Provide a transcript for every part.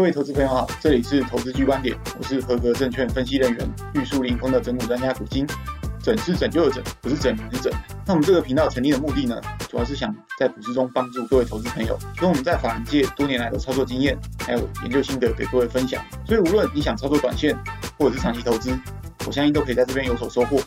各位投资朋友好，这里是投资 G 观点，我是合格证券分析人员、玉树临风的整股专家古今。整是拯救的整，不是整人是整。那我们这个频道成立的目的呢，主要是想在股市中帮助各位投资朋友，用我们在法人界多年来的操作经验，还有研究心得给各位分享。所以无论你想操作短线，或者是长期投资，我相信都可以在这边有所收获。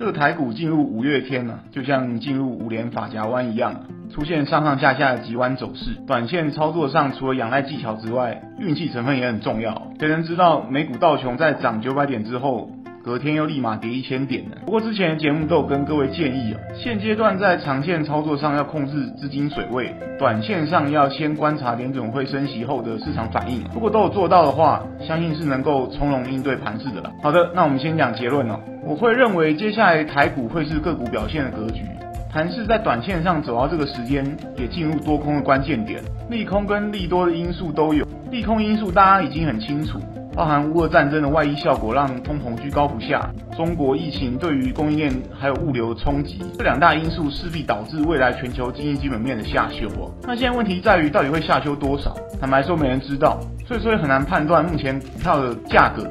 这个台股进入五月天呢，就像进入五连法夹弯一样，出现上上下下的急弯走势。短线操作上，除了仰赖技巧之外，运气成分也很重要。谁能知道美股道琼在涨九百点之后，隔天又立马跌一千点呢。不过之前的节目都有跟各位建议啊，现阶段在长线操作上要控制资金水位，短线上要先观察联准会升息后的市场反应。如果都有做到的话，相信是能够从容应对盘势的了。好的，那我们先讲结论哦。我会认为接下来台股会是个股表现的格局，盘势在短线上走到这个时间，也进入多空的关键点，利空跟利多的因素都有。利空因素大家已经很清楚。包含乌俄战争的外溢效果让通膨居高不下，中国疫情对于供应链还有物流的冲击，这两大因素势必导致未来全球经济基本面的下修哦。那现在问题在于到底会下修多少？坦白说没人知道，所以说也很难判断目前股票的价格。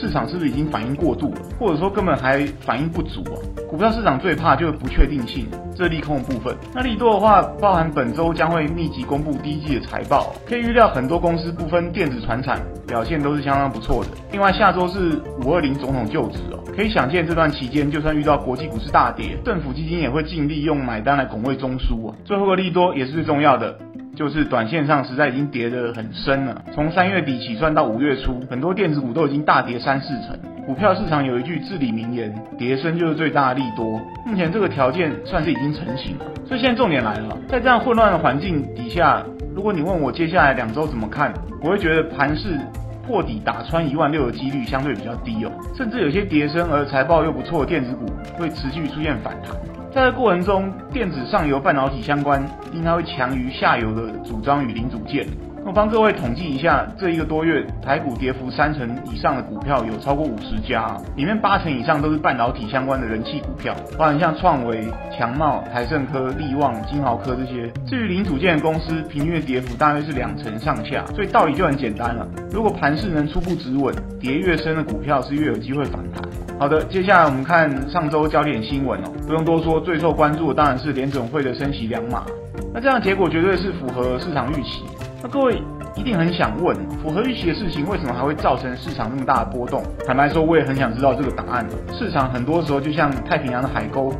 市场是不是已经反应过度了，或者说根本还反应不足啊？股票市场最怕就是不确定性，这利空的部分。那利多的话，包含本周将会密集公布第一季的财报，可以预料很多公司不分电子、传产表现都是相当不错的。另外下周是五二零总统就职哦，可以想见这段期间就算遇到国际股市大跌，政府基金也会尽力用买单来拱卫中枢啊。最后的利多也是最重要的。就是短线上实在已经跌得很深了，从三月底起算到五月初，很多电子股都已经大跌三四成。股票市场有一句至理名言：跌深就是最大利多。目前这个条件算是已经成型了。所以现在重点来了，在这样混乱的环境底下，如果你问我接下来两周怎么看，我会觉得盘势破底打穿一万六的几率相对比较低哦，甚至有些跌深而财报又不错的电子股会持续出现反弹。在这过程中，电子上游半导体相关应该会强于下游的组装与零组件。我帮各位统计一下，这一个多月台股跌幅三成以上的股票有超过五十家，里面八成以上都是半导体相关的人气股票，包含像创维、强茂、台盛科、力旺、金豪科这些。至于零组件的公司，平均的跌幅大约是两成上下。所以道理就很简单了，如果盘势能初步止稳，跌越深的股票是越有机会反弹。好的，接下来我们看上周焦点新闻哦，不用多说，最受关注的当然是联准会的升息两码。那这样结果绝对是符合市场预期。那各位一定很想问，符合预期的事情为什么还会造成市场那么大的波动？坦白说，我也很想知道这个答案。市场很多时候就像太平洋的海沟，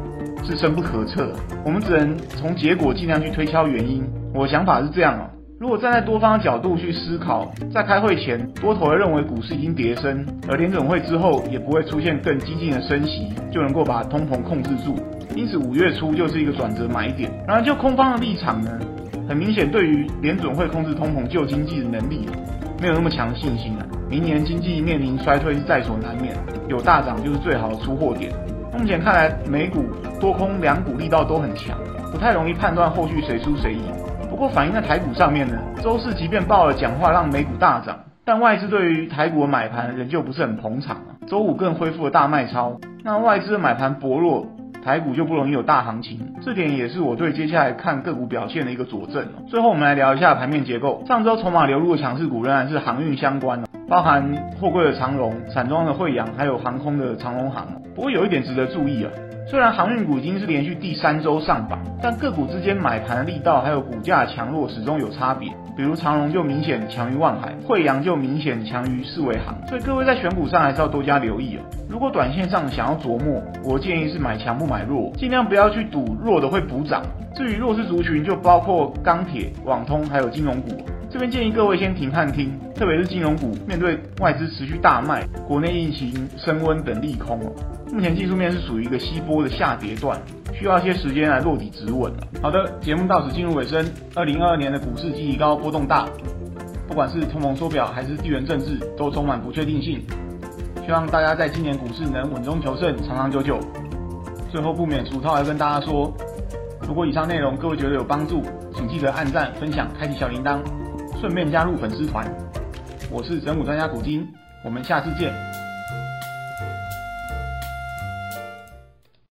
是深不可测。我们只能从结果尽量去推敲原因。我的想法是这样哦。如果站在多方的角度去思考，在开会前，多头认为股市已经跌升，而联准会之后也不会出现更激进的升息，就能够把通膨控制住。因此，五月初就是一个转折买点。然而，就空方的立场呢，很明显对于联准会控制通膨救经济的能力没有那么强的信心啊。明年经济面临衰退是在所难免，有大涨就是最好的出货点。目前看来，美股多空两股力道都很强，不太容易判断后续谁输谁赢。不过反映在台股上面呢，周四即便报了讲话让美股大涨，但外资对于台股的买盘仍旧不是很捧场。周五更恢复了大卖超，那外资的买盘薄弱，台股就不容易有大行情。这点也是我对接下来看个股表现的一个佐证。最后我们来聊一下盘面结构，上周筹码流入的强势股仍然是航运相关，包含货柜的长荣、散装的慧洋，还有航空的长荣航。不过有一点值得注意啊。虽然航运股已经是连续第三周上榜，但个股之间买盘的力道还有股价强弱始终有差别。比如长荣就明显强于万海，慧洋就明显强于四维航。所以各位在选股上还是要多加留意哦。如果短线上想要琢磨，我建议是买强不买弱，尽量不要去赌弱的会补涨。至于弱势族群，就包括钢铁、网通还有金融股。这边建议各位先停看听，特别是金融股，面对外资持续大卖、国内疫情升温等利空哦。目前技术面是属于一个吸波的下跌段，需要一些时间来落底止稳。好的，节目到此进入尾声。二零二二年的股市极高波动大，不管是通膨缩表还是地缘政治，都充满不确定性。希望大家在今年股市能稳中求胜，长长久久。最后不免俗套，要跟大家说，如果以上内容各位觉得有帮助，请记得按赞、分享、开启小铃铛，顺便加入粉丝团。我是神武专家古今，我们下次见。